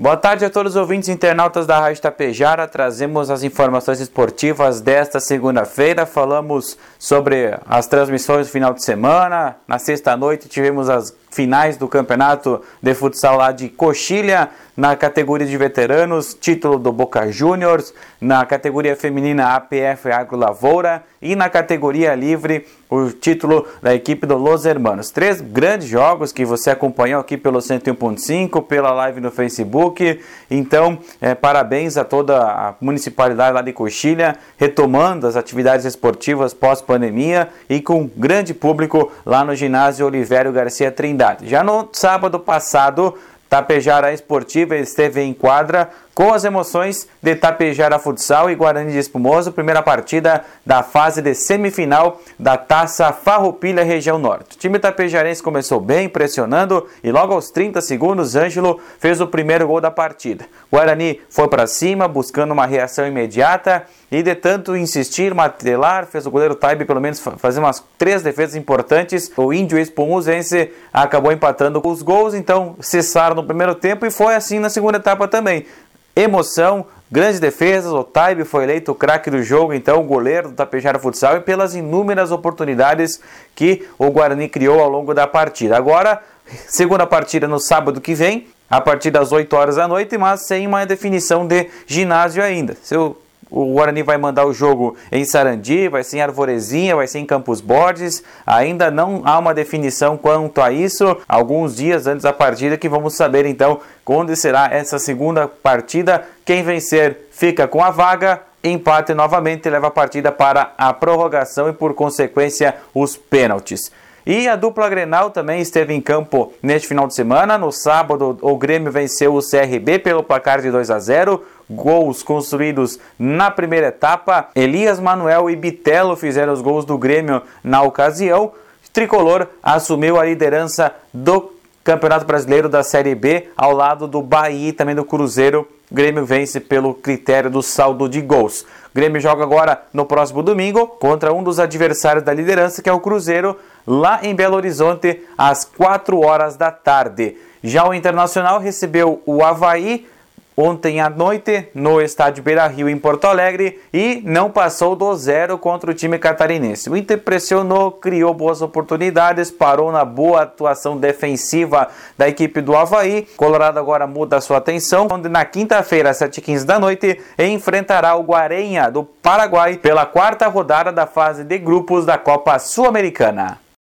Boa tarde a todos os ouvintes internautas da Rádio Tapejara. Trazemos as informações esportivas desta segunda-feira. Falamos sobre as transmissões do final de semana. Na sexta-noite tivemos as finais do campeonato de futsal lá de Coxilha, na categoria de veteranos, título do Boca Juniors, na categoria feminina APF Agro Lavoura e na categoria livre o título da equipe do Los Hermanos. Três grandes jogos que você acompanhou aqui pelo 101.5, pela live no Facebook. Então, é, parabéns a toda a municipalidade lá de Coxilha, retomando as atividades esportivas pós-pandemia e com grande público lá no ginásio Olivério Garcia Trindade. Já no sábado passado, Tapejara Esportiva esteve em quadra com as emoções de Tapejara Futsal e Guarani de Espumoso, primeira partida da fase de semifinal da Taça Farroupilha Região Norte. O time tapejarense começou bem, pressionando e logo aos 30 segundos, Ângelo fez o primeiro gol da partida. Guarani foi para cima, buscando uma reação imediata e de tanto insistir, martelar, fez o goleiro Taibe pelo menos fazer umas três defesas importantes. O índio espumosense acabou empatando os gols, então cessaram no primeiro tempo e foi assim na segunda etapa também. Emoção, grandes defesas, o Taibe foi eleito o craque do jogo, então o goleiro do Tapejara Futsal e pelas inúmeras oportunidades que o Guarani criou ao longo da partida. Agora, segunda partida no sábado que vem, a partir das 8 horas da noite, mas sem uma definição de ginásio ainda. Seu o Guarani vai mandar o jogo em Sarandi, vai ser em Arvorezinha, vai ser em Campos Borges. Ainda não há uma definição quanto a isso. Alguns dias antes da partida que vamos saber então quando será essa segunda partida. Quem vencer fica com a vaga. Empate novamente leva a partida para a prorrogação e por consequência os pênaltis. E a dupla Grenal também esteve em campo neste final de semana. No sábado, o Grêmio venceu o CRB pelo placar de 2 a 0 gols construídos na primeira etapa. Elias Manuel e Bitelo fizeram os gols do Grêmio na ocasião. Tricolor assumiu a liderança do Campeonato Brasileiro da Série B ao lado do Bahia e também do Cruzeiro. O Grêmio vence pelo critério do saldo de gols. O Grêmio joga agora no próximo domingo contra um dos adversários da liderança, que é o Cruzeiro, lá em Belo Horizonte, às 4 horas da tarde. Já o Internacional recebeu o Havaí ontem à noite no estádio Beira Rio em Porto Alegre e não passou do zero contra o time catarinense. O Inter pressionou, criou boas oportunidades, parou na boa atuação defensiva da equipe do Havaí. Colorado agora muda sua atenção, onde na quinta-feira, às 7h15 da noite, enfrentará o Guarenha do Paraguai pela quarta rodada da fase de grupos da Copa Sul-Americana.